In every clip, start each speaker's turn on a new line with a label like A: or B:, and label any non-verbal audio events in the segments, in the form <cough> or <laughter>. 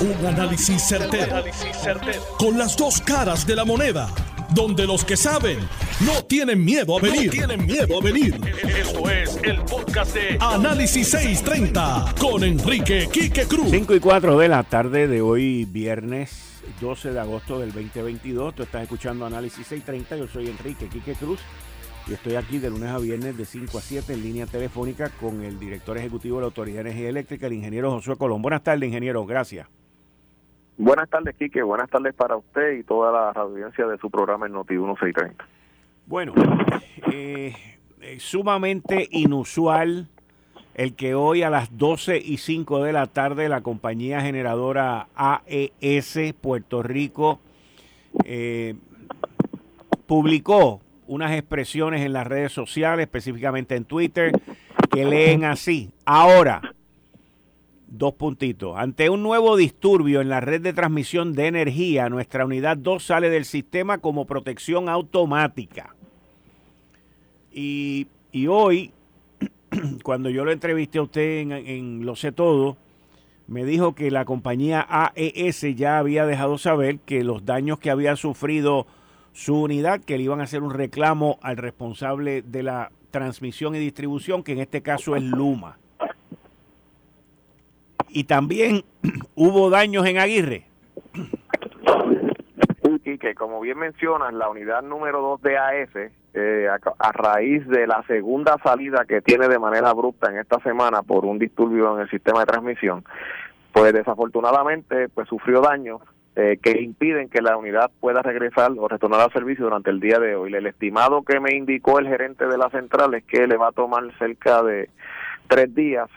A: Un análisis certero, Con las dos caras de la moneda. Donde los que saben no tienen miedo a venir. tienen miedo a venir. Esto es el podcast de Análisis 630 con Enrique Quique Cruz.
B: 5 y 4 de la tarde de hoy, viernes 12 de agosto del 2022. Tú estás escuchando Análisis 630. Yo soy Enrique Quique Cruz. Y estoy aquí de lunes a viernes de 5 a 7 en línea telefónica con el director ejecutivo de la Autoridad de Energía Eléctrica, el ingeniero Josué Colón. Buenas tardes, ingeniero. Gracias.
C: Buenas tardes, Quique. Buenas tardes para usted y toda la audiencia de su programa en Noti 1630.
B: Bueno, eh, sumamente inusual el que hoy a las 12 y 5 de la tarde la compañía generadora AES Puerto Rico eh, publicó unas expresiones en las redes sociales, específicamente en Twitter, que leen así. Ahora, Dos puntitos. Ante un nuevo disturbio en la red de transmisión de energía, nuestra unidad 2 sale del sistema como protección automática. Y, hoy, <clears throat> cuando yo lo entrevisté a usted en, en, Lo sé todo, me dijo que la compañía AES ya había dejado saber que los daños que había sufrido su unidad, que le iban a hacer un reclamo al responsable de la transmisión y distribución, que en este caso es Luma y también <clears throat> hubo daños en Aguirre.
C: Sí, que como bien mencionas, la unidad número 2 de AS, eh, a, raíz de la segunda salida que tiene de manera abrupta en esta semana por un disturbio en el sistema de transmisión, pues desafortunadamente pues sufrió daños eh, que impiden que la unidad pueda regresar o retornar al servicio durante el día de hoy. El estimado que me indicó el gerente de la central es que le va a tomar cerca de tres días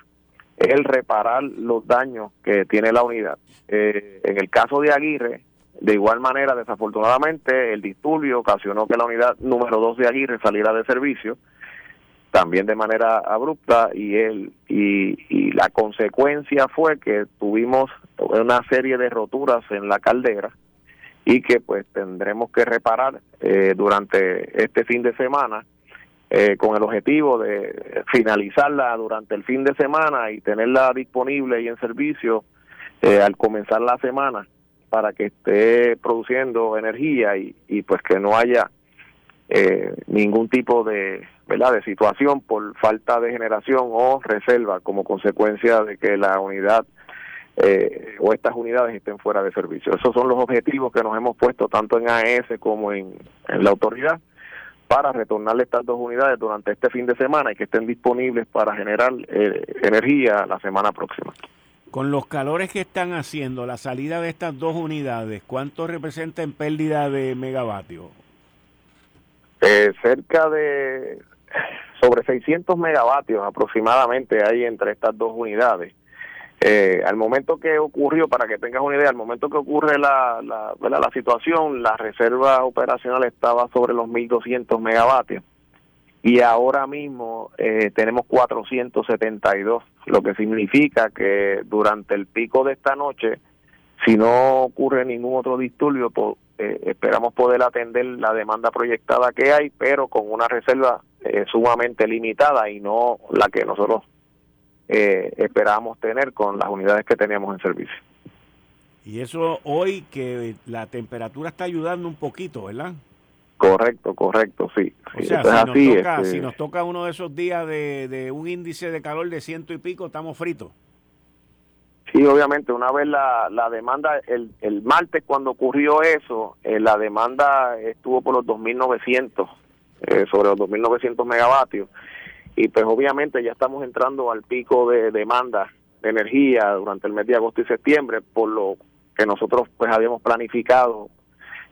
C: el reparar los daños que tiene la unidad. Eh, en el caso de Aguirre, de igual manera, desafortunadamente, el disturbio ocasionó que la unidad número 2 de Aguirre saliera de servicio, también de manera abrupta, y, él, y, la consecuencia fue que tuvimos una serie de roturas en la caldera y que pues tendremos que reparar eh, durante este fin de semana eh, con el objetivo de finalizarla durante el fin de semana y tenerla disponible y en servicio eh, al comenzar la semana para que esté produciendo energía y, y pues que no haya eh, ningún tipo de verdad de situación por falta de generación o reserva como consecuencia de que la unidad o estas unidades estén fuera de servicio. Esos son los objetivos que nos hemos puesto tanto en AES como en la autoridad para retornarle estas dos unidades durante este fin de semana y que estén disponibles para generar eh, energía la semana próxima.
B: Con los calores que están haciendo, la salida de estas dos unidades, ¿cuánto representa en pérdida de megavatios?
C: Eh, cerca de sobre 600 megavatios aproximadamente hay entre estas dos unidades. Eh, al momento que ocurrió, para que tengas una idea, al momento que ocurre la, la, la situación, la reserva operacional estaba sobre los 1.200 megavatios y ahora mismo eh, tenemos 472, lo que significa que durante el pico de esta noche, si no ocurre ningún otro disturbio, eh, esperamos poder atender la demanda proyectada que hay, pero con una reserva eh, sumamente limitada y no la que nosotros eh, esperábamos tener con las unidades que teníamos en servicio.
B: Y eso hoy que la temperatura está ayudando un poquito, ¿verdad?
C: Correcto, correcto, sí.
B: O sea, si, nos toca, este si, nos toca, uno de esos días de, un índice de calor de ciento y pico, estamos fritos.
C: Sí, obviamente, una vez la, la demanda, el, el martes cuando ocurrió eso, eh, la demanda estuvo por los 2.900, eh, sobre los 2.900 megavatios y pues obviamente ya estamos entrando al pico de demanda de energía durante el mes de agosto y septiembre, por lo que nosotros pues habíamos planificado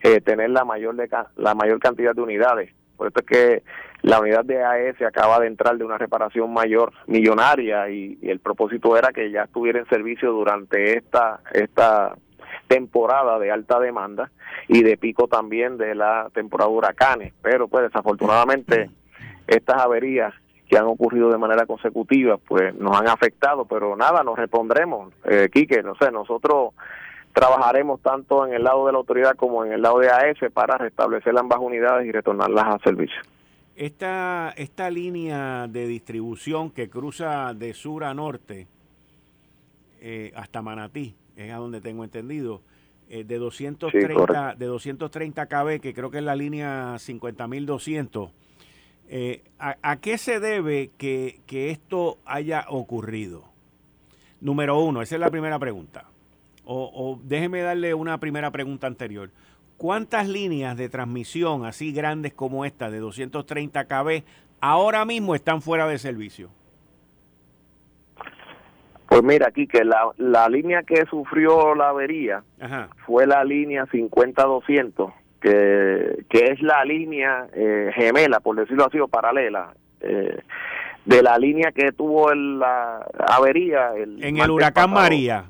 C: eh, tener la mayor de, la mayor cantidad de unidades. Por esto es que la unidad de AES acaba de entrar de una reparación mayor millonaria y, y, el propósito era que ya estuviera en servicio durante esta esta temporada de alta demanda y de pico también de la temporada de huracanes, pero pues desafortunadamente estas averías que han ocurrido de manera consecutiva, pues nos han afectado, pero nada, nos repondremos. Eh, Quique, no sé, nosotros trabajaremos tanto en el lado de la autoridad como en el lado de AS para restablecer ambas unidades y retornarlas a servicio.
B: Esta, esta línea de distribución que cruza de sur a norte eh, hasta Manatí, es a donde tengo entendido, eh, de 230 de 230 kb, que creo que es la línea 50.200. Eh, ¿a, qué se debe que, esto haya ocurrido? Número uno, esa es la primera pregunta. O, o déjeme darle una primera pregunta anterior. ¿Cuántas líneas de transmisión así grandes como esta de 230 kb ahora mismo están fuera de servicio?
C: Pues mira, aquí que la, la línea que sufrió la avería fue la línea 50-200, que, que es la línea eh, gemela, por decirlo así, o paralela, eh, de la línea que tuvo la avería. El
B: en el huracán María.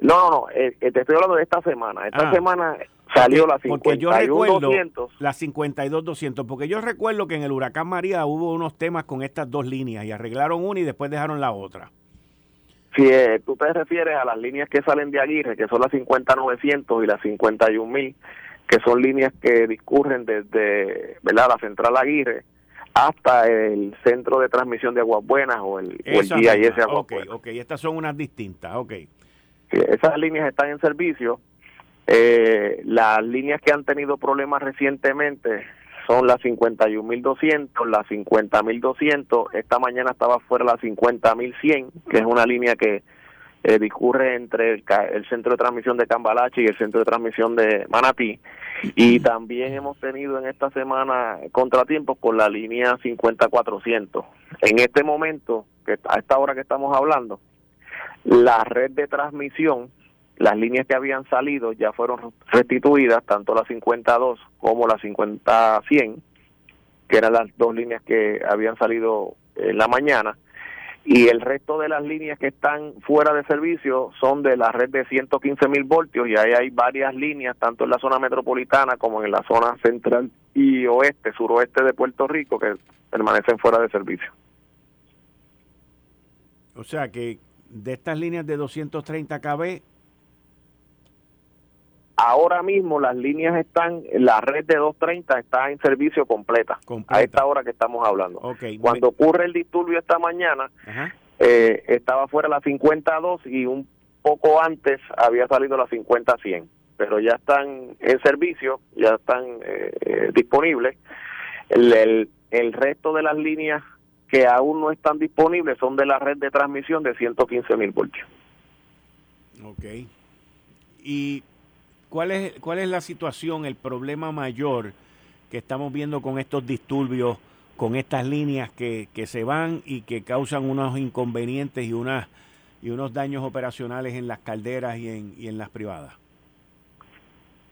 C: No, no, no, eh, te estoy hablando de esta semana. Esta ah. semana salió la 52-200.
B: La 52-200, porque yo recuerdo que en el huracán María hubo unos temas con estas dos líneas y arreglaron una y después dejaron la otra.
C: Si eh, tú te refieres a las líneas que salen de Aguirre, que son las 50-900 y las 51.000, que son líneas que discurren desde ¿verdad? la central Aguirre hasta el centro de transmisión de Aguas Buenas o el, o el GIS
B: Aguas okay, Ok, estas son unas distintas, ok.
C: esas líneas están en servicio. Eh, las líneas que han tenido problemas recientemente son las 51.200, las 50.200. Esta mañana estaba fuera la 50.100, que es una línea que eh, discurre entre el, centro de transmisión de Cambalache y el centro de transmisión de Manatí. Y también hemos tenido en esta semana contratiempos con la línea 50.400. En este momento, que a esta hora que estamos hablando, la red de transmisión las líneas que habían salido ya fueron restituidas, tanto la 52 como la 50-100, que eran las dos líneas que habían salido en la mañana, y el resto de las líneas que están fuera de servicio son de la red de 115 mil voltios, y ahí hay varias líneas, tanto en la zona metropolitana como en la zona central y oeste, suroeste de Puerto Rico, que permanecen fuera de servicio.
B: O sea que de estas líneas de 230 kb,
C: Ahora mismo las líneas están, la red de 230 está en servicio completa, a esta hora que estamos hablando. Cuando ocurre el disturbio esta mañana, eh, estaba fuera la 52 y un poco antes había salido la 50-100, pero ya están en servicio, ya están eh, eh, disponibles. El, el, resto de las líneas que aún no están disponibles son de la red de transmisión de 115 mil voltios.
B: Ok. Y ¿Cuál es, ¿Cuál es la situación, el problema mayor que estamos viendo con estos disturbios, con estas líneas que, que se van y que causan unos inconvenientes y, unas, y unos daños operacionales en las calderas y en, y en las privadas?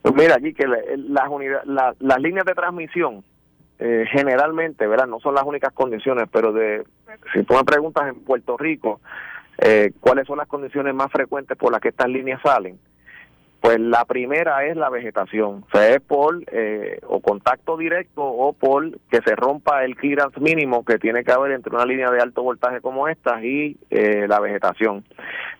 C: Pues mira, aquí que las, las líneas de transmisión eh, generalmente, ¿verdad? No son las únicas condiciones, pero de si tú me preguntas en Puerto Rico, eh, ¿cuáles son las condiciones más frecuentes por las que estas líneas salen? Pues la primera es la vegetación, o sea, es por eh, o contacto directo o por que se rompa el clearance mínimo que tiene que haber entre una línea de alto voltaje como esta y eh, la vegetación.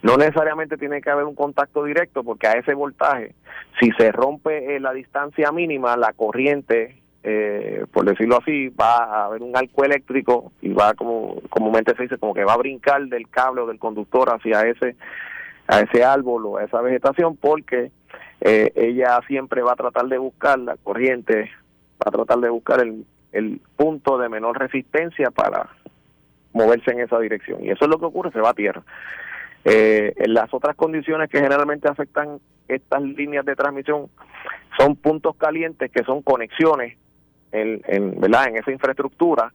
C: No necesariamente tiene que haber un contacto directo porque a ese voltaje, si se rompe eh, la distancia mínima, la corriente por decirlo así, va a haber un arco eléctrico y va, como comúnmente se dice, como que va a brincar del cable o del conductor hacia ese a ese árbol o a esa vegetación porque eh, ella siempre va a tratar de buscar la corriente, va a tratar de buscar el, el punto de menor resistencia para moverse en esa dirección. Y eso es lo que ocurre, se va a tierra. Eh, las otras condiciones que generalmente afectan estas líneas de transmisión son puntos calientes que son conexiones en, en, ¿verdad? en esa infraestructura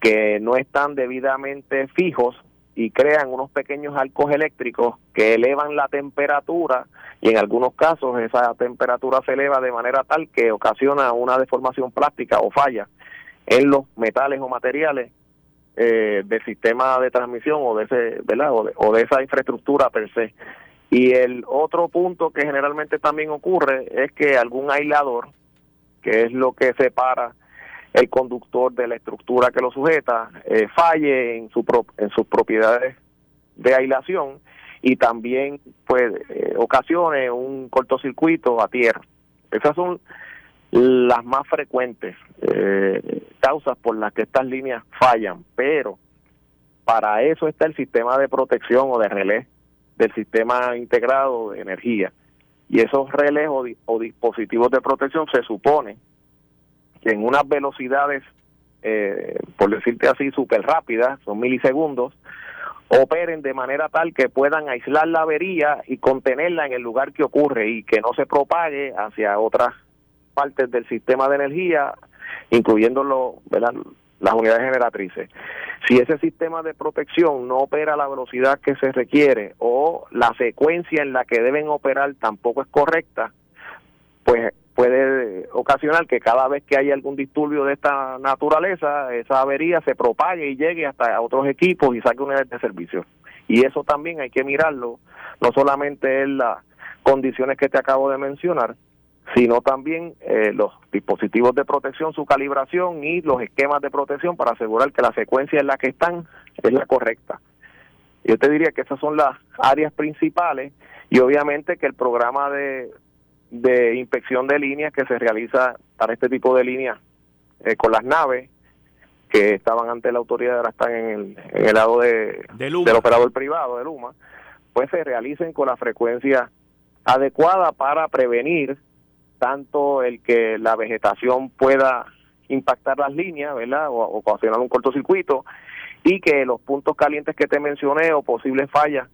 C: que no están debidamente fijos y crean unos pequeños arcos eléctricos que elevan la temperatura y en algunos casos esa temperatura se eleva de manera tal que ocasiona una deformación plástica o falla en los metales o materiales eh, del sistema de transmisión o de ese ¿verdad? O de, esa infraestructura per se y el otro punto que generalmente también ocurre es que algún aislador que es lo que separa el conductor de la estructura que lo sujeta eh, falle en, su en sus propiedades de aislación y también pues eh, ocasione un cortocircuito a tierra. Esas son las más frecuentes eh, causas por las que estas líneas fallan, pero para eso está el sistema de protección o de relé del sistema integrado de energía. Y esos relés o, dispositivos de protección se supone que en unas velocidades, eh, por decirte así, súper rápidas, son milisegundos, operen de manera tal que puedan aislar la avería y contenerla en el lugar que ocurre y que no se propague hacia otras partes del sistema de energía, incluyendo las unidades generatrices. Si ese sistema de protección no opera a la velocidad que se requiere o la secuencia en la que deben operar tampoco es correcta, pues puede ocasionar que cada vez que haya algún disturbio de esta naturaleza, esa avería se propague y llegue hasta otros equipos y saque unidades de servicio. Y eso también hay que mirarlo, no solamente en las condiciones que te acabo de mencionar, sino también eh, los dispositivos de protección, su calibración y los esquemas de protección para asegurar que la secuencia en la que están es la correcta. Yo te diría que esas son las áreas principales y obviamente que el programa de de inspección de líneas que se realiza para este tipo de líneas eh, con las naves que estaban ante la autoridad, ahora están en el, en el lado de, del operador privado de Luma, pues se realicen con la frecuencia adecuada para prevenir tanto el que la vegetación pueda impactar las líneas, ¿verdad? O, o ocasionar un cortocircuito y que los puntos calientes que te mencioné o posibles fallas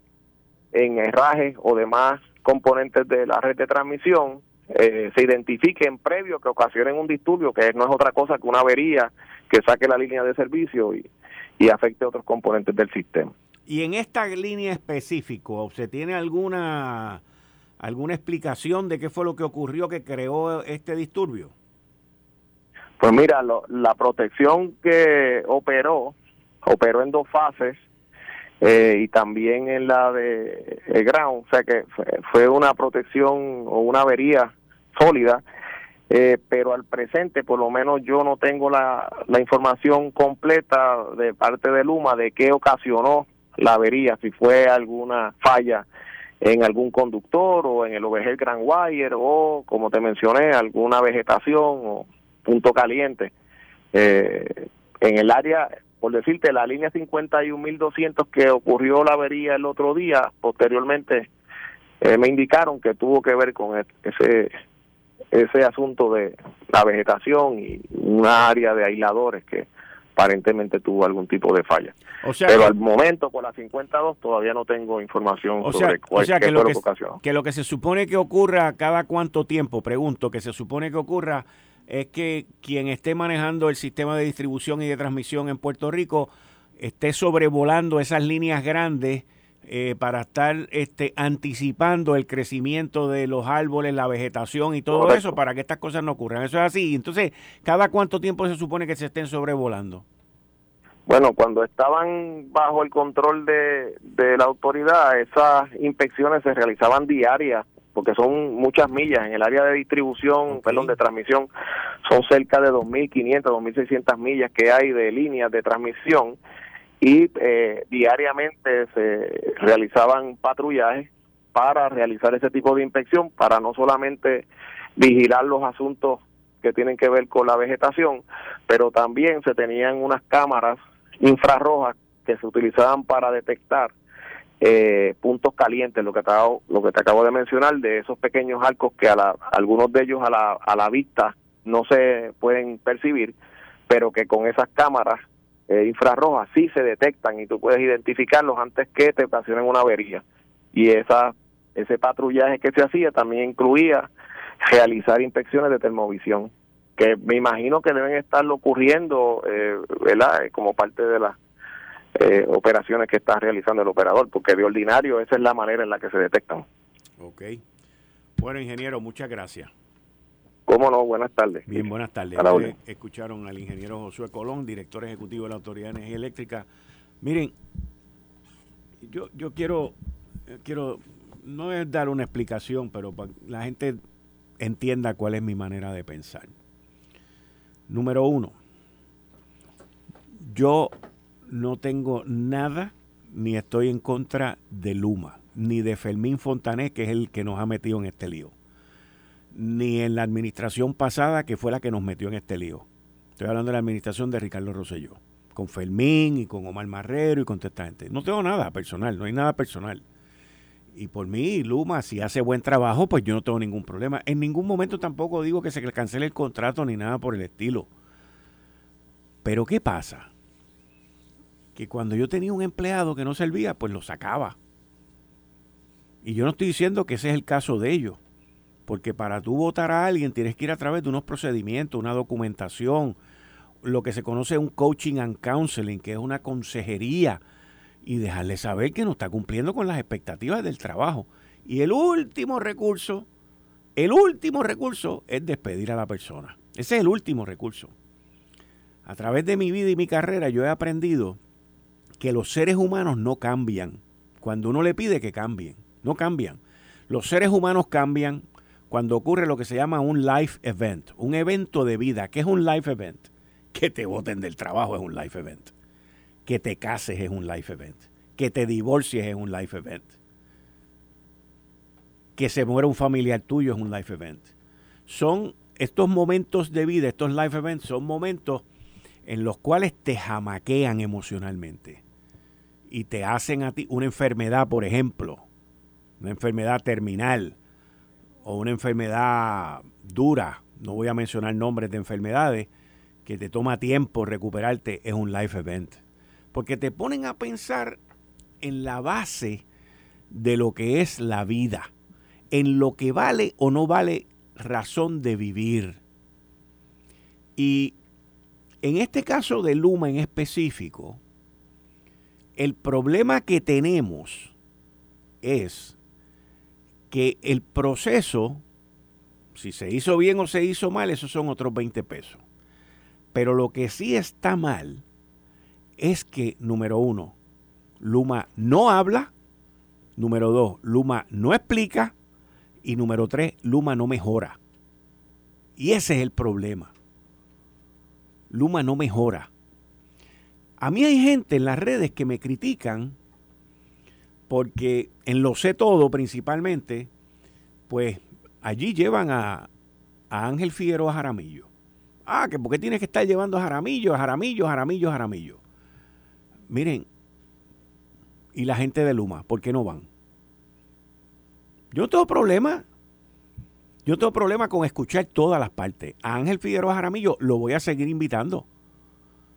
C: en herrajes o demás componentes de la red de transmisión eh, se identifiquen previo que ocasionen un disturbio, que no es otra cosa que una avería que saque la línea de servicio y, y afecte otros componentes del sistema.
B: Y en esta línea específico, ¿se tiene alguna alguna explicación de qué fue lo que ocurrió que creó este disturbio?
C: Pues mira, la protección que operó, operó en dos fases, eh, y también en la de el ground, o sea que fue, una protección o una avería sólida, eh, pero al presente por lo menos yo no tengo la, información completa de parte de Luma de qué ocasionó la avería, si fue alguna falla en algún conductor o en el OVG Grand Wire o, como te mencioné, alguna vegetación o punto caliente. Eh, en el área por decirte, la línea 51.200 que ocurrió la avería el otro día, posteriormente eh, me indicaron que tuvo que ver con e-, ese ese asunto de la vegetación y una área de aisladores que aparentemente tuvo algún tipo de falla. Pero al momento con la 52 todavía no tengo información sobre cuál
B: que lo que, que lo que se supone que ocurra cada cuánto tiempo, pregunto, que se supone que ocurra es que quien esté manejando el sistema de distribución y de transmisión en Puerto Rico esté sobrevolando esas líneas grandes eh, para estar este, anticipando el crecimiento de los árboles, la vegetación y todo eso para que estas cosas no ocurran. Eso es así. Entonces, ¿cada cuánto tiempo se supone que se estén sobrevolando?
C: Bueno, cuando estaban bajo el control de, de la autoridad, esas inspecciones se realizaban diarias porque son muchas millas. En el área de distribución, perdón, de transmisión, son cerca de 2.500, 2.600 millas que hay de líneas de transmisión y eh, diariamente se realizaban patrullajes para realizar ese tipo de inspección, para no solamente vigilar los asuntos que tienen que ver con la vegetación, pero también se tenían unas cámaras infrarrojas que se utilizaban para detectar eh, puntos calientes, lo que, te, lo que te acabo de mencionar, de esos pequeños arcos que a la, algunos de ellos a la, a la vista no se pueden percibir, pero que con esas cámaras eh, infrarrojas sí se detectan y tú puedes identificarlos antes que te ocasionen una avería. Y esa ese patrullaje que se hacía también incluía realizar inspecciones de termovisión, que me imagino que deben estar ocurriendo, eh, ¿verdad? Como parte de la eh, operaciones que está realizando el operador, porque de ordinario esa es la manera en la que se detectan.
B: Ok. Bueno, ingeniero, muchas gracias.
C: ¿Cómo no? Buenas tardes.
B: Bien, buenas tardes. escucharon al ingeniero Josué Colón, director ejecutivo de la Autoridad de Energía Eléctrica. Miren, yo, yo quiero, quiero, no es dar una explicación, pero para que la gente entienda cuál es mi manera de pensar. Número uno, yo no tengo nada ni estoy en contra de Luma, ni de Fermín Fontané, que es el que nos ha metido en este lío, ni en la administración pasada, que fue la que nos metió en este lío. Estoy hablando de la administración de Ricardo Rosselló, con Fermín y con Omar Marrero y con toda gente. No tengo nada personal, no hay nada personal. Y por mí, Luma, si hace buen trabajo, pues yo no tengo ningún problema. En ningún momento tampoco digo que se cancele el contrato ni nada por el estilo. Pero ¿qué pasa? Que cuando yo tenía un empleado que no servía, pues lo sacaba. Y yo no estoy diciendo que ese es el caso de ellos. Porque para tú votar a alguien tienes que ir a través de unos procedimientos, una documentación, lo que se conoce un coaching and counseling, que es una consejería, y dejarle saber que no está cumpliendo con las expectativas del trabajo. Y el último recurso, el último recurso es despedir a la persona. Ese es el último recurso. A través de mi vida y mi carrera yo he aprendido que los seres humanos no cambian cuando uno le pide que cambien. No cambian. Los seres humanos cambian cuando ocurre lo que se llama un life event, un evento de vida. ¿Qué es un life event? Que te voten del trabajo es un life event. Que te cases es un life event. Que te divorcies es un life event. Que se muera un familiar tuyo es un life event. Son estos momentos de vida, estos life events, son momentos en los cuales te jamaquean emocionalmente y te hacen a ti una enfermedad, por ejemplo, una enfermedad terminal, o una enfermedad dura, no voy a mencionar nombres de enfermedades, que te toma tiempo recuperarte, es un life event. Porque te ponen a pensar en la base de lo que es la vida, en lo que vale o no vale razón de vivir. Y en este caso de Luma en específico, el problema que tenemos es que el proceso, si se hizo bien o se hizo mal, esos son otros 20 pesos. Pero lo que sí está mal es que, número uno, Luma no habla, número dos, Luma no explica y número tres, Luma no mejora. Y ese es el problema. Luma no mejora. A mí hay gente en las redes que me critican porque en lo sé todo principalmente, pues allí llevan a, Ángel Figueroa Jaramillo. Ah, que porque tienes que estar llevando a Jaramillo, a Jaramillo, Jaramillo, Jaramillo. Miren, y la gente de Luma, ¿por qué no van? Yo no tengo problema. Yo tengo problema con escuchar todas las partes. A Ángel Figueroa Jaramillo lo voy a seguir invitando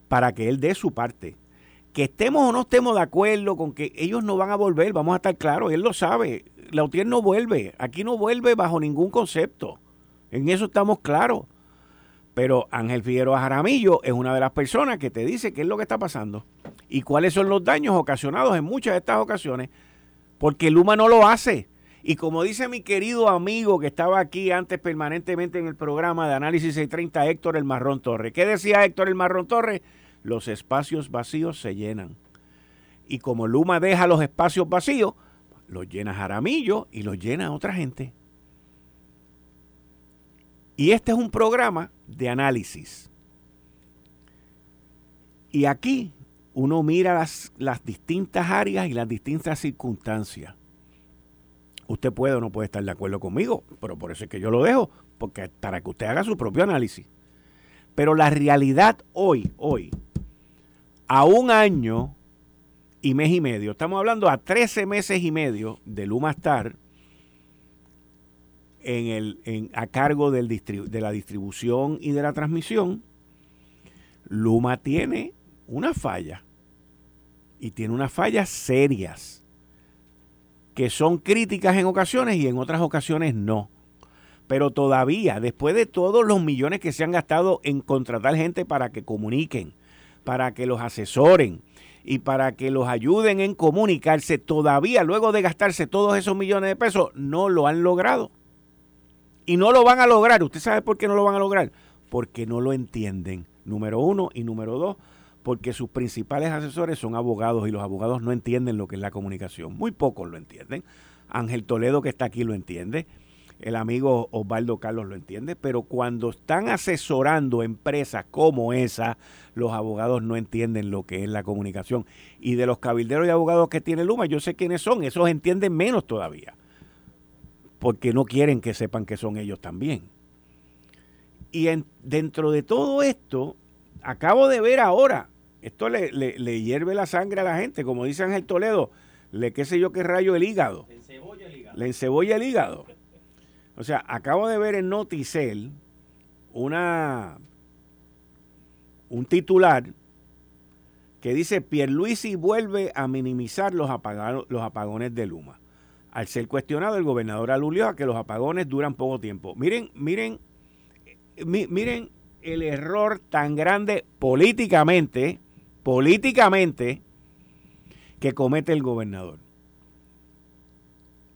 B: para que él dé su parte que estemos o no estemos de acuerdo con que ellos no van a volver, vamos a estar claros, él lo sabe, la UTIER no vuelve, aquí no vuelve bajo ningún concepto, en eso estamos claros. Pero Ángel Figueroa Jaramillo es una de las personas que te dice qué es lo que está pasando y cuáles son los daños ocasionados en muchas de estas ocasiones, porque Luma no lo hace. Y como dice mi querido amigo que estaba aquí antes permanentemente en el programa de Análisis 630, Héctor El Marrón Torres. ¿Qué decía Héctor El Marrón Torres? los espacios vacíos se llenan. Y como Luma deja los espacios vacíos, los llena Jaramillo y los llena otra gente. Y este es un programa de análisis. Y aquí uno mira las, las distintas áreas y las distintas circunstancias. Usted puede o no puede estar de acuerdo conmigo, pero por eso es que yo lo dejo, porque para que usted haga su propio análisis. Pero la realidad hoy, hoy, a un año y mes y medio, estamos hablando a 13 meses y medio de Luma Star en el, a cargo de la distribución y de la transmisión, Luma tiene una falla y tiene unas fallas serias que son críticas en ocasiones y en otras ocasiones no. Pero todavía, después de todos los millones que se han gastado en contratar gente para que comuniquen, para que los asesoren y para que los ayuden en comunicarse, todavía luego de gastarse todos esos millones de pesos, no lo han logrado. Y no lo van a lograr. ¿Usted sabe por qué no lo van a lograr? Porque no lo entienden, número uno. Y número dos, porque sus principales asesores son abogados y los abogados no entienden lo que es la comunicación. Muy pocos lo entienden. Ángel Toledo, que está aquí, lo entiende el amigo Osvaldo Carlos lo entiende, pero cuando están asesorando empresas como esa, los abogados no entienden lo que es la comunicación. Y de los cabilderos y abogados que tiene Luma, yo sé quiénes son, esos entienden menos todavía, porque no quieren que sepan que son ellos también. Y dentro de todo esto, acabo de ver ahora, esto le, le hierve la sangre a la gente, como dice Ángel Toledo, le qué sé yo qué rayo el hígado. Le encebolla el hígado. Le encebolla el hígado. O sea, acabo de ver en Noticel una un titular que dice Pierluisi vuelve a minimizar los, los apagones de Luma. Al ser cuestionado el gobernador alulió a que los apagones duran poco tiempo. Miren, miren, miren el error tan grande políticamente, políticamente, que comete el gobernador.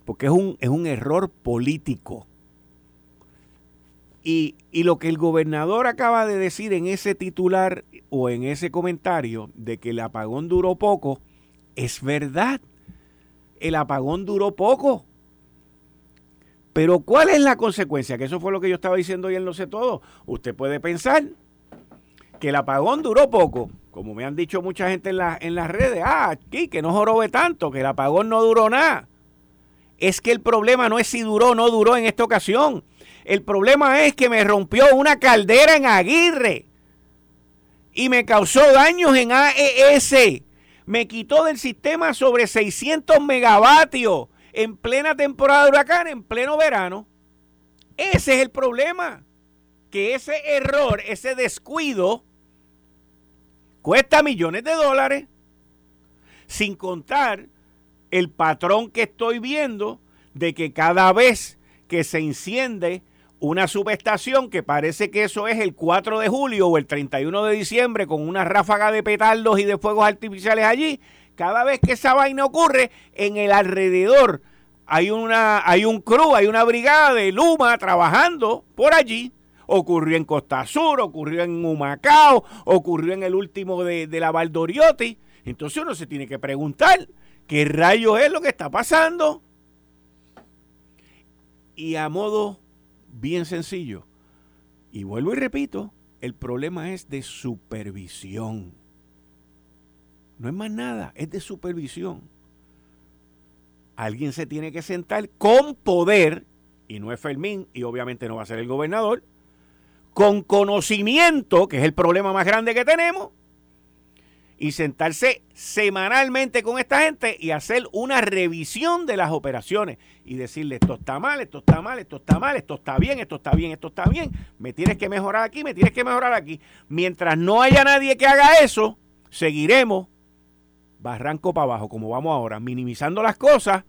B: Porque es un, es un error político. Y, lo que el gobernador acaba de decir en ese titular o en ese comentario de que el apagón duró poco, es verdad. El apagón duró poco. Pero ¿cuál es la consecuencia? Que eso fue lo que yo estaba diciendo y él no sé todo. Usted puede pensar que el apagón duró poco, como me han dicho mucha gente en, en las redes, ah, aquí que no jorobe tanto, que el apagón no duró nada. Es que el problema no es si duró o no duró en esta ocasión. El problema es que me rompió una caldera en Aguirre y me causó daños en AES. Me quitó del sistema sobre 600 megavatios en plena temporada de huracán, en pleno verano. Ese es el problema. Que ese error, ese descuido, cuesta millones de dólares. Sin contar el patrón que estoy viendo de que cada vez que se enciende una subestación que parece que eso es el 4 de julio o el 31 de diciembre con una ráfaga de petardos y de fuegos artificiales allí. Cada vez que esa vaina ocurre, en el alrededor hay, una, hay un crew, hay una brigada de Luma trabajando por allí. Ocurrió en Costa Sur, ocurrió en Humacao, ocurrió en el último de, de la Valdoriotti. Entonces uno se tiene que preguntar, ¿qué rayos es lo que está pasando? Y a modo bien sencillo. Y vuelvo y repito, el problema es de supervisión. No es más nada, es de supervisión. Alguien se tiene que sentar con poder, y no es Fermín, y obviamente no va a ser el gobernador, con conocimiento, que es el problema más grande que tenemos, y sentarse semanalmente con esta gente y hacer una revisión de las operaciones y decirle esto está mal, esto está mal, esto está mal, esto está bien, esto está bien, esto está bien, me tienes que mejorar aquí, me tienes que mejorar aquí. Mientras no haya nadie que haga eso, seguiremos barranco para abajo, como vamos ahora, minimizando las cosas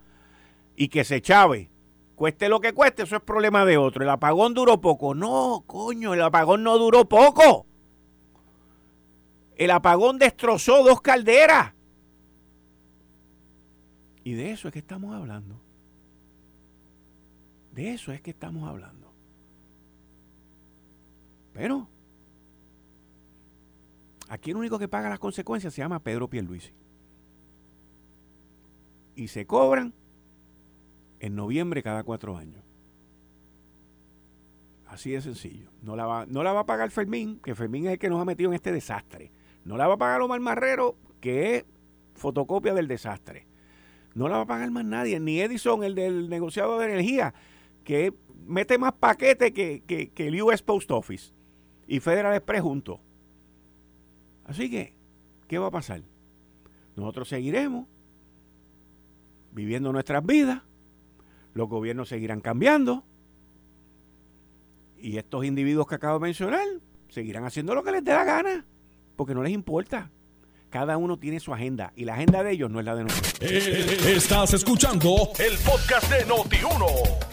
B: y que se chave. Cueste lo que cueste, eso es problema de otro. El apagón duró poco. No, coño, el apagón no duró poco. El apagón destrozó dos calderas. Y de eso es que estamos hablando. De eso es que estamos hablando. Pero aquí el único que paga las consecuencias se llama Pedro Pierluisi. Y se cobran en noviembre cada cuatro años. Así de sencillo. No la, va, no la va a pagar Fermín, que Fermín es el que nos ha metido en este desastre. No la va a pagar Omar Marrero, que es fotocopia del desastre. No la va a pagar más nadie, ni Edison, el del negociado de energía, que mete más paquete que, que, el US Post Office y Federal Express juntos. Así que, ¿qué va a pasar? Nosotros seguiremos viviendo nuestras vidas, los gobiernos seguirán cambiando y estos individuos que acabo de mencionar seguirán haciendo lo que les dé la gana porque no les importa. Cada uno tiene su agenda y la agenda de ellos no es la de nosotros.
A: Eh, estás escuchando el podcast de Noti1.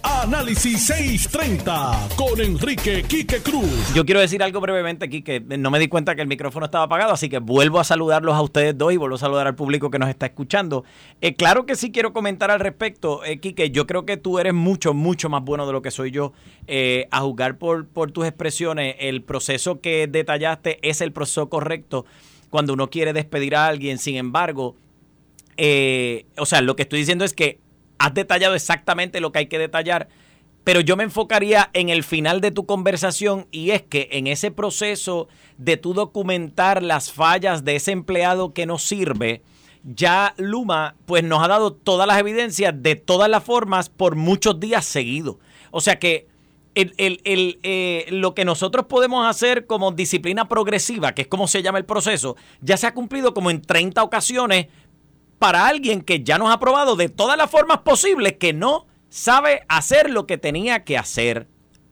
A: Análisis 630 con Enrique Quique Cruz.
D: Yo quiero decir algo brevemente, Quique. No me di cuenta que el micrófono estaba apagado, así que vuelvo a saludarlos a ustedes dos y vuelvo a saludar al público que nos está escuchando. Eh, claro que sí quiero comentar al respecto, eh, Quique. Yo creo que tú eres mucho, mucho más bueno de lo que soy yo eh, a juzgar por, por tus expresiones. El proceso que detallaste es el proceso correcto cuando uno quiere despedir a alguien. Sin embargo, eh, o sea, lo que estoy diciendo es que has detallado exactamente lo que hay que detallar, pero yo me enfocaría en el final de tu conversación y es que en ese proceso de tu documentar las fallas de ese empleado que no sirve, ya Luma pues nos ha dado todas las evidencias de todas las formas por muchos días seguidos. O sea que el, eh, lo que nosotros podemos hacer como disciplina progresiva, que es como se llama el proceso, ya se ha cumplido como en 30 ocasiones para alguien que ya nos ha probado de todas las formas posibles que no sabe hacer lo que tenía que hacer.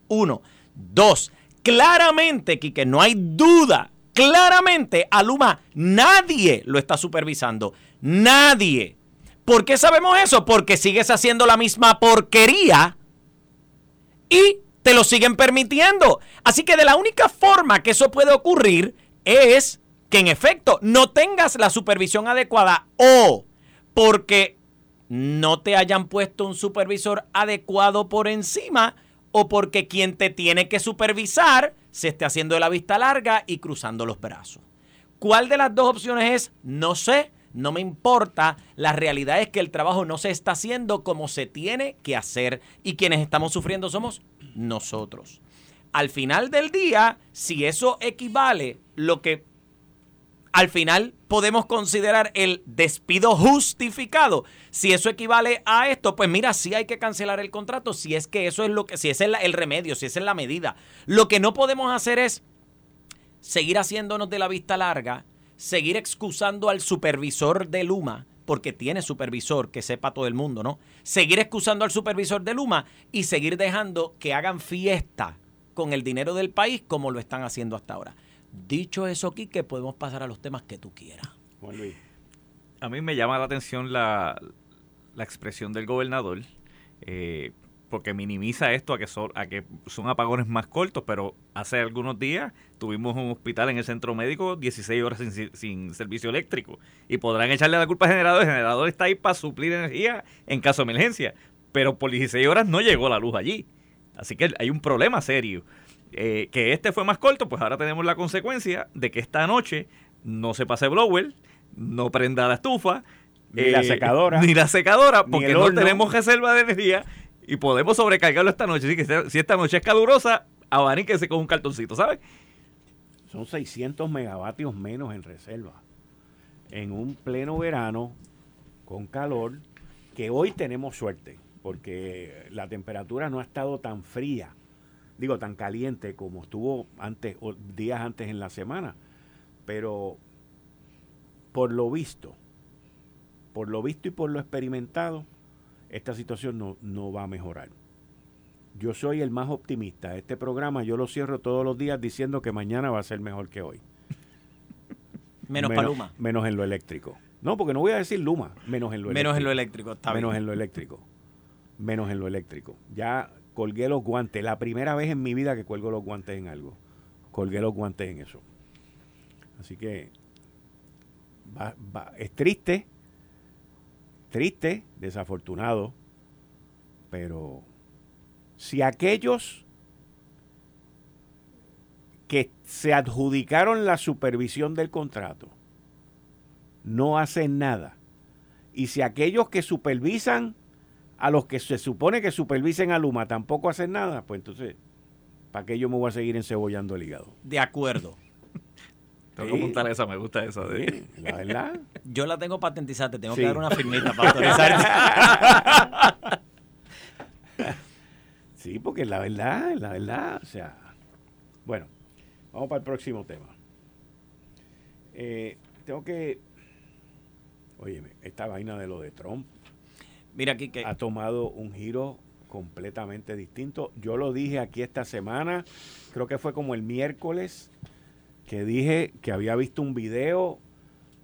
D: Uno. Dos. Claramente, Quique, no hay duda. Claramente, Aluma, nadie lo está supervisando. Nadie. ¿Por qué sabemos eso? Porque sigues haciendo la misma porquería y te lo siguen permitiendo. Así que de la única forma que eso puede ocurrir es que en efecto no tengas la supervisión adecuada o porque no te hayan puesto un supervisor adecuado por encima o porque quien te tiene que supervisar se esté haciendo de la vista larga y cruzando los brazos. ¿Cuál de las dos opciones es? No sé, no me importa. La realidad es que el trabajo no se está haciendo como se tiene que hacer y quienes estamos sufriendo somos nosotros. Al final del día, si eso equivale lo que al final podemos considerar el despido justificado. Si eso equivale a esto, pues mira, sí hay que cancelar el contrato, si es que eso es lo que, si es el, el remedio, si esa es la medida. Lo que no podemos hacer es seguir haciéndonos de la vista larga, seguir excusando al supervisor de Luma, porque tiene supervisor, que sepa todo el mundo, ¿no? Seguir excusando al supervisor de Luma y seguir dejando que hagan fiesta con el dinero del país como lo están haciendo hasta ahora. Dicho eso, que podemos pasar a los temas que tú quieras.
E: A mí me llama la atención la, expresión del gobernador, eh, porque minimiza esto a que, son, a que son apagones más cortos, pero hace algunos días tuvimos un hospital en el centro médico 16 horas sin, servicio eléctrico y podrán echarle la culpa al generador. El generador está ahí para suplir energía en caso de emergencia, pero por 16 horas no llegó la luz allí. Así que hay un problema serio. Eh, que este fue más corto, pues ahora tenemos la consecuencia de que esta noche no se pase blower, no prenda la estufa,
B: ni la eh, secadora, <laughs>
E: ni la secadora, porque no tenemos reserva de energía y podemos sobrecargarlo esta noche. Así que si esta noche es calurosa, abaníquese con un cartoncito, ¿sabes?
B: Son 600 megavatios menos en reserva. En un pleno verano, con calor, que hoy tenemos suerte, porque la temperatura no ha estado tan fría digo, tan caliente como estuvo antes, o días antes en la semana. Pero por lo visto, por lo visto y por lo experimentado, esta situación no, no va a mejorar. Yo soy el más optimista. Este programa yo lo cierro todos los días diciendo que mañana va a ser mejor que hoy.
D: Menos, para Luma.
B: Menos en lo eléctrico. No, porque no voy a decir Luma, menos en lo
D: menos eléctrico. en lo eléctrico,
B: está Menos en lo eléctrico. Menos en lo eléctrico. Ya colgué los guantes. La primera vez en mi vida que cuelgo los guantes en algo. Colgué los guantes en eso. Así que es triste, triste, desafortunado, pero si aquellos que se adjudicaron la supervisión del contrato no hacen nada, y si aquellos que supervisan a los que se supone que supervisen a Luma tampoco hacen nada, pues entonces, ¿para qué yo me voy a seguir encebollando el hígado?
D: De acuerdo.
E: Tengo que apuntar esa, me gusta esa. De...
B: la verdad.
D: Yo la tengo patentizada, te tengo que dar una firmita para autorizar. <laughs>
B: sí, porque la verdad, la verdad, o sea. Bueno, vamos para el próximo tema. Eh, tengo que. Óyeme, esta vaina de lo de Trump
D: Mira aquí que...
B: Ha tomado un giro completamente distinto. Yo lo dije aquí esta semana, creo que fue como el miércoles, que dije que había visto un video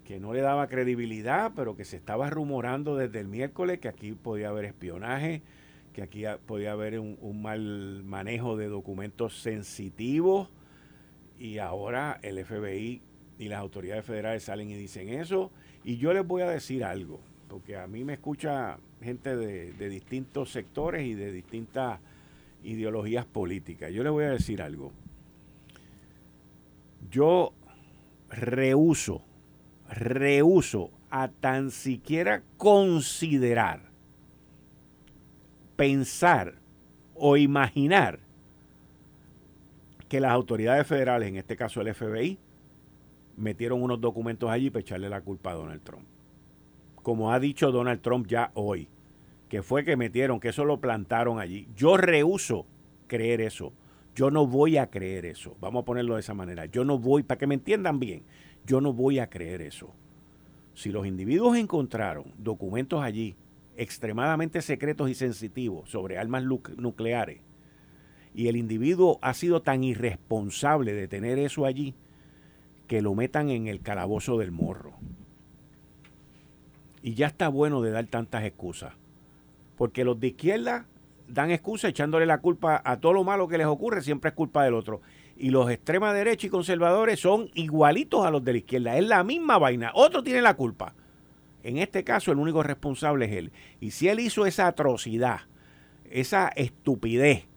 B: que no le daba credibilidad, pero que se estaba rumorando desde el miércoles que aquí podía haber espionaje, que aquí podía haber un, mal manejo de documentos sensitivos y ahora el FBI y las autoridades federales salen y dicen eso. Y yo les voy a decir algo, porque a mí me escucha gente de, distintos sectores y de distintas ideologías políticas. Yo le voy a decir algo. Yo rehuso, rehuso a tan siquiera considerar, pensar o imaginar que las autoridades federales, en este caso el FBI, metieron unos documentos allí para echarle la culpa a Donald Trump. Como ha dicho Donald Trump ya hoy que fue que metieron, que eso lo plantaron allí. Yo rehuso creer eso. Yo no voy a creer eso. Vamos a ponerlo de esa manera. Yo no voy, para que me entiendan bien, yo no voy a creer eso. Si los individuos encontraron documentos allí extremadamente secretos y sensitivos sobre armas nucleares, y el individuo ha sido tan irresponsable de tener eso allí, que lo metan en el calabozo del morro. Y ya está bueno de dar tantas excusas. Porque los de izquierda dan excusas echándole la culpa a todo lo malo que les ocurre, siempre es culpa del otro. Y los extrema derecha y conservadores son igualitos a los de la izquierda. Es la misma vaina. Otro tiene la culpa. En este caso, el único responsable es él. Y si él hizo esa atrocidad, esa estupidez,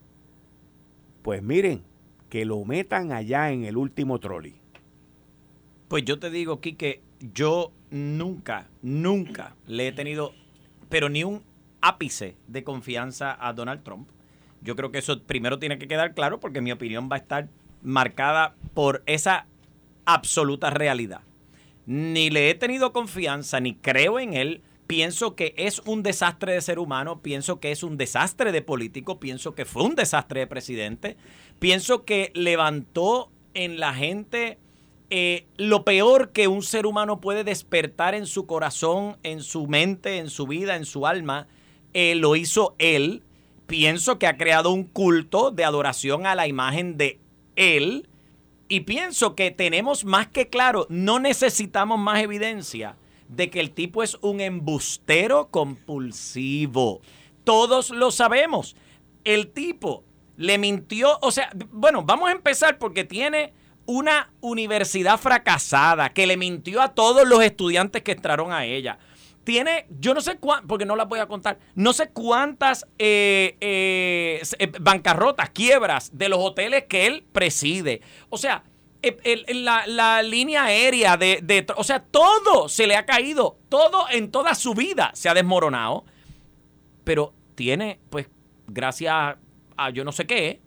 B: pues miren, que lo metan allá en el último trolley.
D: Pues yo te digo, Quique, yo nunca, nunca le he tenido, pero ni un ápice de confianza a Donald Trump. Yo creo que eso primero tiene que quedar claro porque mi opinión va a estar marcada por esa absoluta realidad. Ni le he tenido confianza, ni creo en él. Pienso que es un desastre de ser humano, pienso que es un desastre de político, pienso que fue un desastre de presidente, pienso que levantó en la gente eh, lo peor que un ser humano puede despertar en su corazón, en su mente, en su vida, en su alma, eh, lo hizo él. Pienso que ha creado un culto de adoración a la imagen de él. Y pienso que tenemos más que claro, no necesitamos más evidencia de que el tipo es un embustero compulsivo. Todos lo sabemos. El tipo le mintió, o sea, bueno, vamos a empezar porque tiene una universidad fracasada que le mintió a todos los estudiantes que entraron a ella. Tiene, yo no sé cuántas, porque no las voy a contar, no sé cuántas eh, eh, eh, bancarrotas, quiebras de los hoteles que él preside. O sea, la, línea aérea de, de, O sea, todo se le ha caído, todo en toda su vida se ha desmoronado. Pero tiene, pues, gracias a yo no sé qué,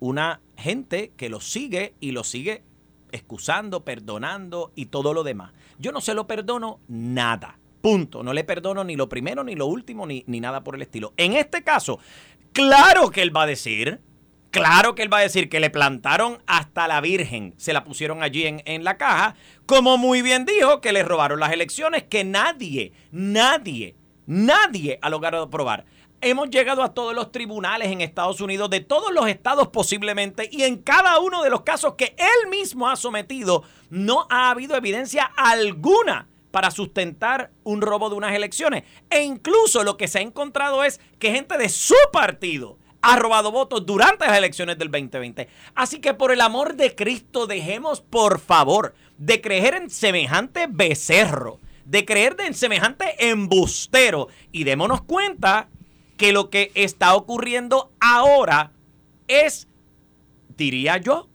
D: una gente que lo sigue y lo sigue excusando, perdonando y todo lo demás. Yo no se lo perdono nada. Punto. No le perdono ni lo primero, ni lo último, ni, ni nada por el estilo. En este caso, claro que él va a decir, claro que él va a decir que le plantaron hasta la Virgen, se la pusieron allí en, en la caja, como muy bien dijo que le robaron las elecciones, que nadie, nadie, nadie ha logrado probar. Hemos llegado a todos los tribunales en Estados Unidos, de todos los estados posiblemente, y en cada uno de los casos que él mismo ha sometido, no ha habido evidencia alguna para sustentar un robo de unas elecciones. E incluso lo que se ha encontrado es que gente de su partido ha robado votos durante las elecciones del 2020. Así que por el amor de Cristo, dejemos por favor de creer en semejante becerro, de creer en semejante embustero y démonos cuenta que lo que está ocurriendo ahora es, diría yo,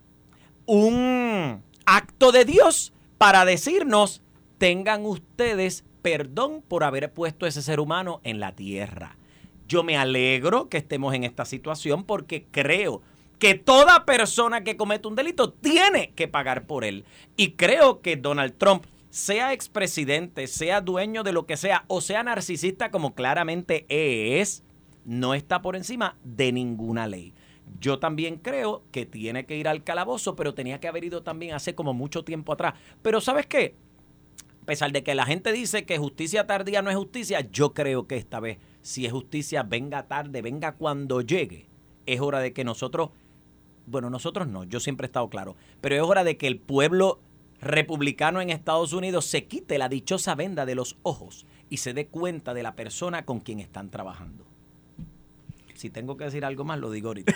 D: un acto de Dios para decirnos, tengan ustedes perdón por haber puesto ese ser humano en la tierra. Yo me alegro que estemos en esta situación porque creo que toda persona que comete un delito tiene que pagar por él. Y creo que Donald Trump, sea expresidente, sea dueño de lo que sea, o sea narcisista como claramente es, no está por encima de ninguna ley. Yo también creo que tiene que ir al calabozo, pero tenía que haber ido también hace como mucho tiempo atrás. Pero ¿sabes qué? A pesar de que la gente dice que justicia tardía no es justicia, yo creo que esta vez, si es justicia, venga tarde, venga cuando llegue. Es hora de que nosotros, bueno, nosotros no, yo siempre he estado claro, pero es hora de que el pueblo republicano en Estados Unidos se quite la dichosa venda de los ojos y se dé cuenta de la persona con quien están trabajando si tengo que decir algo más, lo digo ahorita.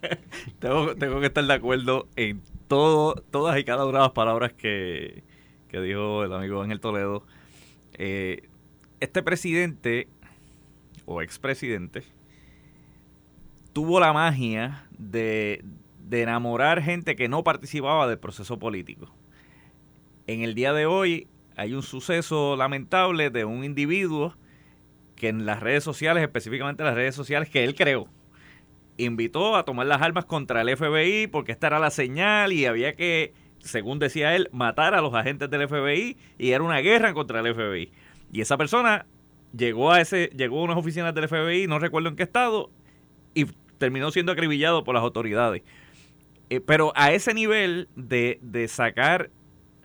D: <laughs>
E: tengo, que estar de acuerdo en todo, todas y cada una de las palabras que, dijo el amigo Ángel Toledo. Eh, este presidente, o expresidente, tuvo la magia de, de enamorar gente que no participaba del proceso político. En el día de hoy hay un suceso lamentable de un individuo que en las redes sociales, específicamente las redes sociales que él creó, invitó a tomar las armas contra el FBI porque esta era la señal y había que, según decía él, matar a los agentes del FBI y era una guerra contra el FBI. Y esa persona llegó a ese llegó a unas oficinas del FBI, no recuerdo en qué estado, y terminó siendo acribillado por las autoridades. Eh, pero a ese nivel de, de sacar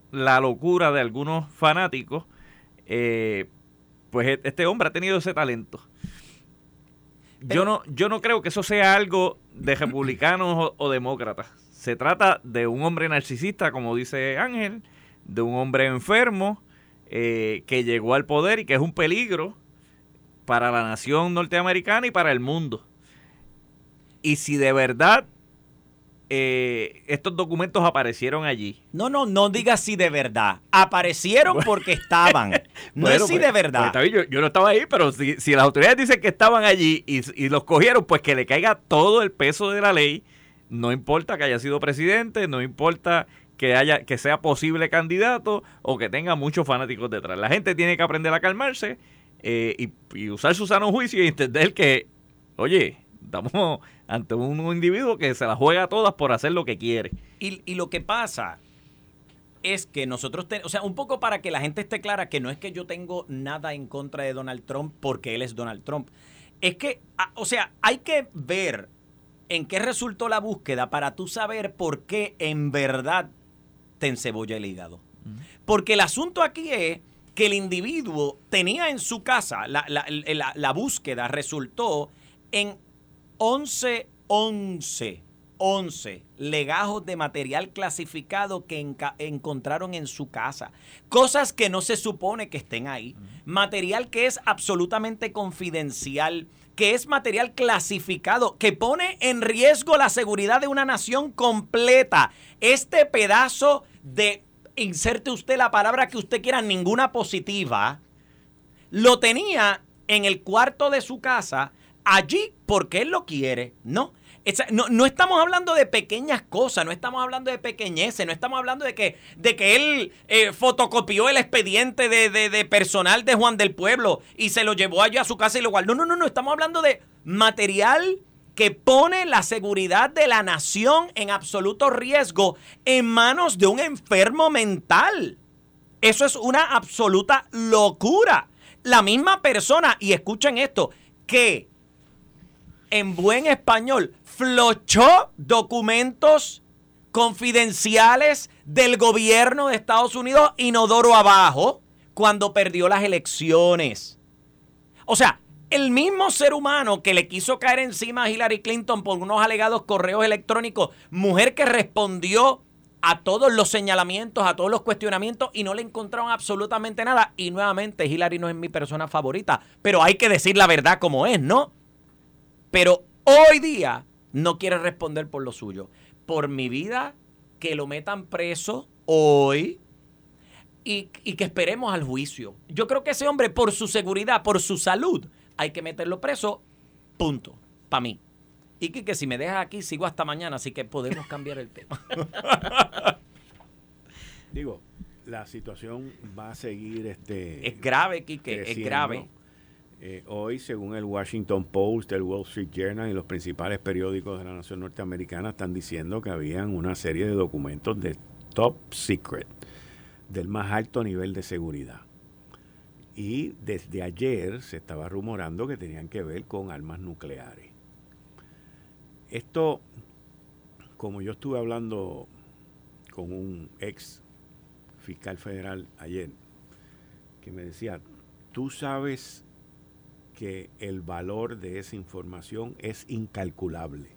E: la locura de algunos fanáticos, eh, pues e, este hombre ha tenido ese talento. yo no, yo no creo que eso sea algo de republicanos o, demócratas. Se trata de un hombre narcisista, como dice Ángel, de un hombre enfermo eh, que llegó al poder y que es un peligro para la nación norteamericana y para el mundo. Y si de verdad eh, estos documentos aparecieron allí.
D: No, no, no digas si de verdad. Aparecieron porque estaban. <laughs> No es si
E: pues,
D: de verdad.
E: Pues, yo, no estaba ahí, pero si, las autoridades dicen que estaban allí y, y, los cogieron, pues que le caiga todo el peso de la ley. No importa que haya sido presidente, no importa que haya que sea posible candidato o que tenga muchos fanáticos detrás. La gente tiene que aprender a calmarse eh, y, usar su sano juicio y entender que, oye, estamos <laughs> ante un individuo que se la juega todas por hacer lo que quiere.
D: Y, lo que pasa es que nosotros, o sea, un poco para que la gente esté clara que no es que yo tengo nada en contra de Donald Trump porque él es Donald Trump. Es que, o sea, hay que ver en qué resultó la búsqueda para tú saber por qué en verdad te encebolla el hígado. Porque el asunto aquí es que el individuo tenía en su casa, la, búsqueda resultó en 11, 11, 11 legajos de material clasificado que encontraron en su casa. Cosas que no se supone que estén ahí. Material que es absolutamente confidencial, que es material clasificado, que pone en riesgo la seguridad de una nación completa. Este pedazo de inserte usted la palabra que usted quiera, ninguna positiva, lo tenía en el cuarto de su casa, allí porque él lo quiere, ¿no? No, estamos hablando de pequeñas cosas, no estamos hablando de pequeñeces, no estamos hablando de que, de que él eh, fotocopió el expediente de, de, personal de Juan del Pueblo y se lo llevó allá a su casa y lo guardó. No, no, no, no, estamos hablando de material que pone la seguridad de la nación en absoluto riesgo en manos de un enfermo mental. Eso es una absoluta locura. La misma persona, y escuchen esto, que en buen español flochó documentos confidenciales del gobierno de Estados Unidos inodoro abajo cuando perdió las elecciones. O sea, el mismo ser humano que le quiso caer encima a Hillary Clinton por unos alegados correos electrónicos, mujer que respondió a todos los señalamientos, a todos los cuestionamientos y no le encontraron absolutamente nada. Y nuevamente, Hillary no es mi persona favorita, pero hay que decir la verdad como es, ¿no? Pero hoy día no quiere responder por lo suyo. Por mi vida, que lo metan preso hoy y, y que esperemos al juicio. Yo creo que ese hombre, por su seguridad, por su salud, hay que meterlo preso, punto, para mí. Y que, si me dejas aquí, sigo hasta mañana, así que podemos cambiar el tema. <laughs>
B: Digo, la situación va a seguir este
D: es grave Quique es grave
B: eh, hoy según el Washington Post el Wall Street Journal y los principales periódicos de la nación norteamericana están diciendo que habían una serie de documentos de top secret del más alto nivel de seguridad y desde ayer se estaba rumorando que tenían que ver con armas nucleares. Esto, como yo estuve hablando con un ex fiscal federal ayer, que me decía, tú sabes que el valor de esa información es incalculable.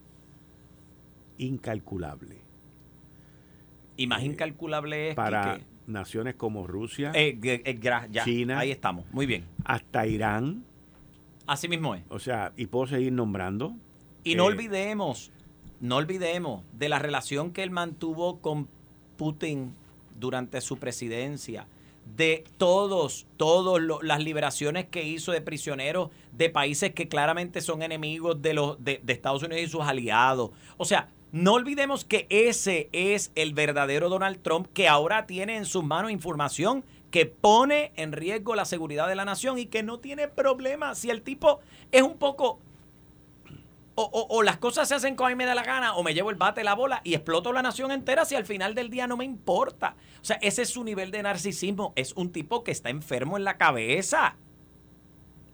B: Incalculable.
D: Y más eh, incalculable es
B: para, naciones como Rusia,
D: eh, eh, China, ahí estamos, muy bien.
B: Hasta Irán.
D: Así mismo es.
B: O sea, y puedo seguir nombrando.
D: Y no olvidemos, no olvidemos de la relación que él mantuvo con Putin durante su presidencia, de todos, todas las liberaciones que hizo de prisioneros de países que claramente son enemigos de, los, de Estados Unidos y sus aliados. O sea, no olvidemos que ese es el verdadero Donald Trump que ahora tiene en sus manos información que pone en riesgo la seguridad de la nación y que no tiene problema. Si el tipo es un poco... O, las cosas se hacen como a mí me da la gana, o me llevo el bate, la bola y exploto la nación entera si al final del día no me importa. O sea, ese es su nivel de narcisismo. Es un tipo que está enfermo en la cabeza.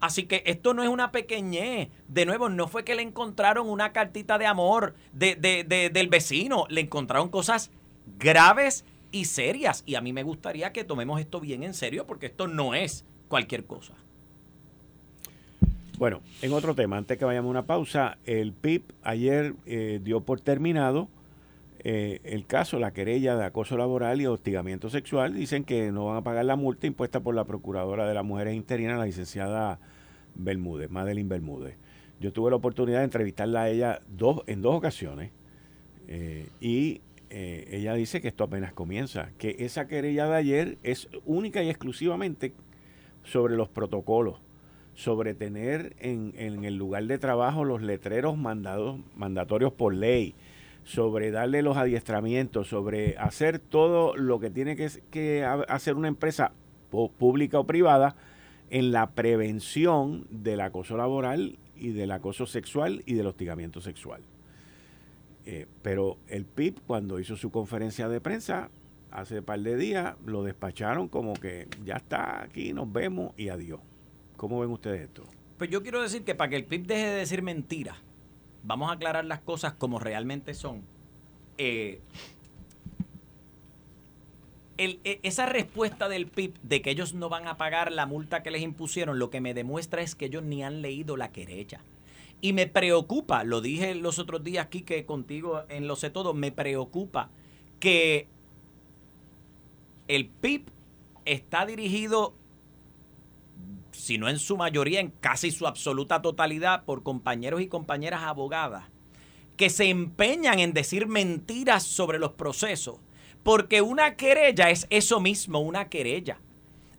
D: Así que esto no es una pequeñez. De nuevo, no fue que le encontraron una cartita de amor de, del vecino. Le encontraron cosas graves y serias. Y a mí me gustaría que tomemos esto bien en serio porque esto no es cualquier cosa.
B: Bueno, en otro tema, antes que vayamos a una pausa, el PIB ayer eh, dio por terminado eh, el caso, la querella de acoso laboral y hostigamiento sexual. Dicen que no van a pagar la multa impuesta por la Procuradora de las Mujeres Interinas, la licenciada Bermúdez, Madeline Bermúdez. Yo tuve la oportunidad de entrevistarla a ella dos, en dos ocasiones eh, y ella dice que esto apenas comienza, que esa querella de ayer es única y exclusivamente sobre los protocolos sobre tener en, el lugar de trabajo los letreros mandados, mandatorios por ley, sobre darle los adiestramientos, sobre hacer todo lo que tiene que, que hacer una empresa pública o privada en la prevención del acoso laboral y del acoso sexual y del hostigamiento sexual. Eh, pero el PIB cuando hizo su conferencia de prensa hace un par de días lo despacharon como que ya está aquí, nos vemos y adiós. ¿Cómo ven ustedes esto?
D: Pues yo quiero decir que para que el PIB deje de decir mentiras, vamos a aclarar las cosas como realmente son. Eh, e, esa respuesta del PIB de que ellos no van a pagar la multa que les impusieron, lo que me demuestra es que ellos ni han leído la querella. Y me preocupa, lo dije los otros días aquí que contigo en Lo sé todo, me preocupa que el PIB está dirigido sino en su mayoría, en casi su absoluta totalidad, por compañeros y compañeras abogadas, que se empeñan en decir mentiras sobre los procesos, porque una querella es eso mismo, una querella.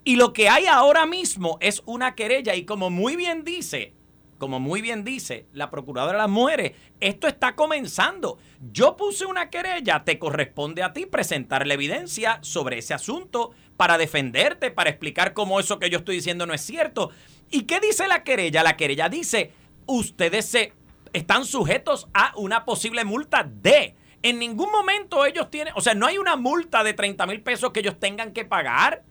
D: Y lo que hay ahora mismo es una querella, y como muy bien dice como muy bien dice la Procuradora de las Mujeres, esto está comenzando. Yo puse una querella, te corresponde a ti presentar la evidencia sobre ese asunto para defenderte, para explicar cómo eso que yo estoy diciendo no es cierto. ¿Y qué dice la querella? La querella dice, ustedes se están sujetos a una posible multa de... En ningún momento ellos tienen, o sea, no hay una multa de 30 mil pesos que ellos tengan que pagar.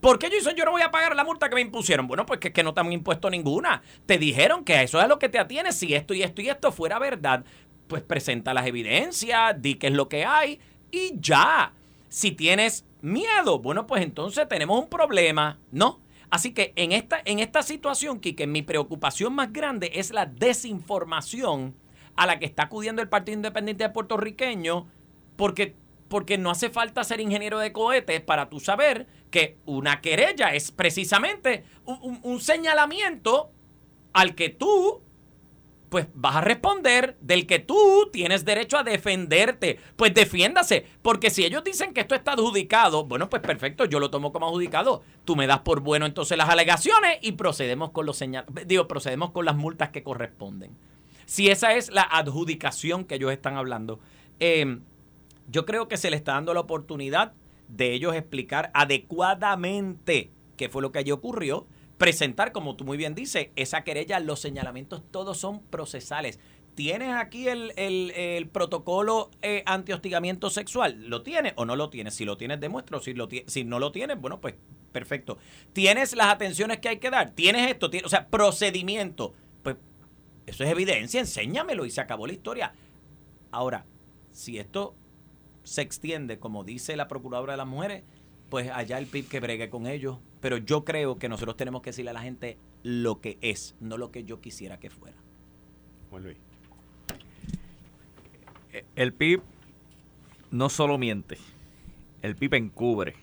D: ¿Por qué dicen yo no voy a pagar la multa que me impusieron? Bueno, pues que, que no te han impuesto ninguna. Te dijeron que eso es lo que te atiene. Si esto y esto y esto fuera verdad, pues presenta las evidencias, di qué es lo que hay y ya. Si tienes miedo, bueno, pues entonces tenemos un problema, ¿no? Así que en esta, en esta situación, Kike, mi preocupación más grande es la desinformación a la que está acudiendo el Partido Independiente puertorriqueño, porque porque no hace falta ser ingeniero de cohetes para tú saber que una querella es precisamente un, señalamiento al que tú pues vas a responder del que tú tienes derecho a defenderte. Pues defiéndase, porque si ellos dicen que esto está adjudicado, bueno, pues perfecto, yo lo tomo como adjudicado. Tú me das por bueno entonces las alegaciones y procedemos con los señal digo, procedemos con las multas que corresponden. Si esa es la adjudicación que ellos están hablando, eh, yo creo que se le está dando la oportunidad de ellos explicar adecuadamente qué fue lo que allí ocurrió, presentar, como tú muy bien dices, esa querella, los señalamientos todos son procesales. ¿Tienes aquí el, protocolo eh, anti-hostigamiento sexual? ¿Lo tienes o no lo tienes? Si lo tienes, demuestro. Si, lo, si no lo tienes, bueno, pues perfecto. ¿Tienes las atenciones que hay que dar? ¿Tienes esto? o sea, procedimiento. Pues eso es evidencia, enséñamelo y se acabó la historia. Ahora, si esto se extiende, como dice la Procuradora de las Mujeres, pues allá el PIB que bregue con ellos. Pero yo creo que nosotros tenemos que decirle a la gente lo que es, no lo que yo quisiera que fuera.
E: Juan Luis. El PIB no solo miente, el PIB encubre.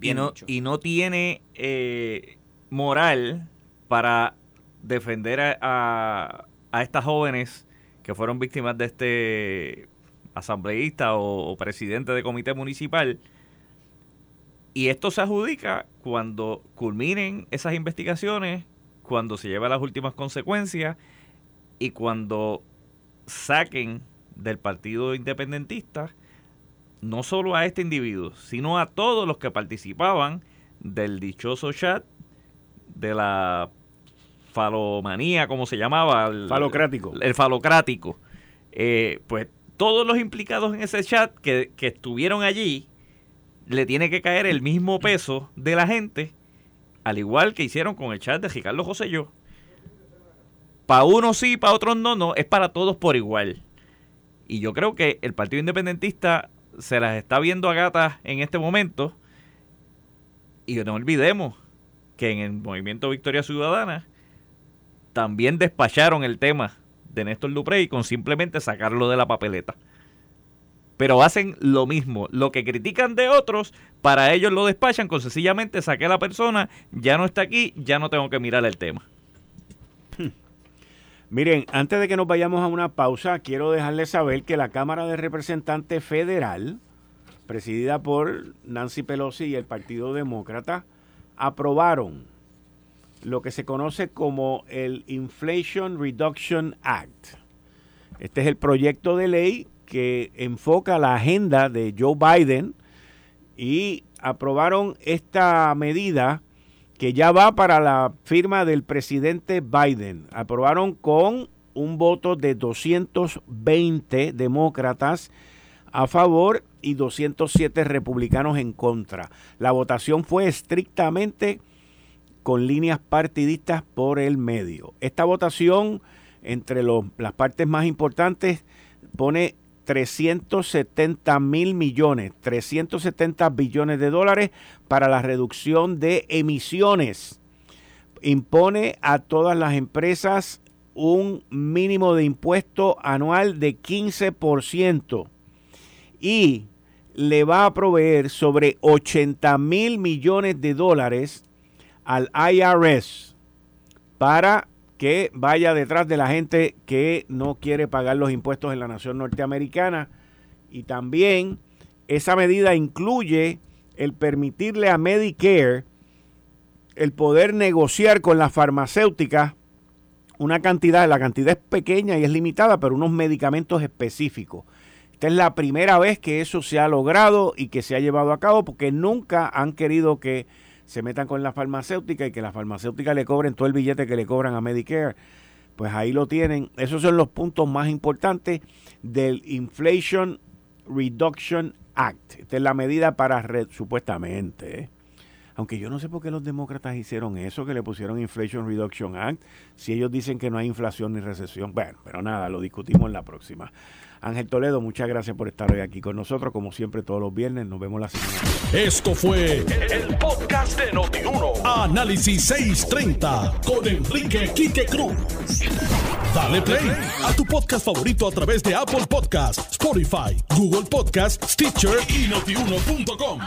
E: y, no, y no tiene eh, moral para defender a, a estas jóvenes que fueron víctimas de este asambleísta o, presidente de comité municipal. Y esto se adjudica cuando culminen esas investigaciones, cuando se lleven las últimas consecuencias y cuando saquen del partido independentista no solo a este individuo, sino a todos los que participaban del dichoso chat de la falomanía, como se llamaba.
B: El, falocrático.
E: El, falocrático. Eh, pues todos los implicados en ese chat que, estuvieron allí, le tiene que caer el mismo peso de la gente, al igual que hicieron con el chat de Ricardo José yo. Para unos sí, para otros no, no, es para todos por igual. Y yo creo que el Partido Independentista se las está viendo a gatas en este momento. Y no olvidemos que en el movimiento Victoria Ciudadana también despacharon el tema de Néstor Duprey con simplemente sacarlo de la papeleta. Pero hacen lo mismo. Lo que critican de otros, para ellos lo despachan con sencillamente saqué a la persona, ya no está aquí, ya no tengo que mirar el tema.
B: Miren, antes de que nos vayamos a una pausa, quiero dejarles saber que la Cámara de Representantes Federal, presidida por Nancy Pelosi y el Partido Demócrata, aprobaron lo que se conoce como el Inflation Reduction Act. Este es el proyecto de ley que enfoca la agenda de Joe Biden y aprobaron esta medida que ya va para la firma del presidente Biden. Aprobaron con un voto de 220 demócratas a favor y 207 republicanos en contra. La votación fue estrictamente con líneas partidistas por el medio. Esta votación, entre las partes más importantes, pone 370 mil millones, 370 billones de dólares para la reducción de emisiones. Impone a todas las empresas un mínimo de impuesto anual de 15% y le va a proveer sobre 80 mil millones de dólares al IRS para que vaya detrás de la gente que no quiere pagar los impuestos en la nación norteamericana. Y también esa medida incluye el permitirle a Medicare el poder negociar con las farmacéuticas una cantidad, la cantidad es pequeña y es limitada, pero unos medicamentos específicos. Esta es la primera vez que eso se ha logrado y que se ha llevado a cabo porque nunca han querido que se metan con la farmacéutica y que la farmacéutica le cobren todo el billete que le cobran a Medicare. Pues ahí lo tienen. Esos son los puntos más importantes del Inflation Reduction Act. Esta es la medida para, supuestamente, ¿eh? aunque yo no sé por qué los demócratas hicieron eso, que le pusieron Inflation Reduction Act, si ellos dicen que no hay inflación ni recesión. Bueno, pero nada, lo discutimos en la próxima. Ángel Toledo, muchas gracias por estar hoy aquí con nosotros, como siempre todos los viernes. Nos vemos la semana.
A: Esto fue el, podcast de Notiuno. Análisis 630 con Enrique Quique Cruz. Dale play a tu podcast favorito a través de Apple Podcasts, Spotify, Google Podcasts, Stitcher y notiuno.com.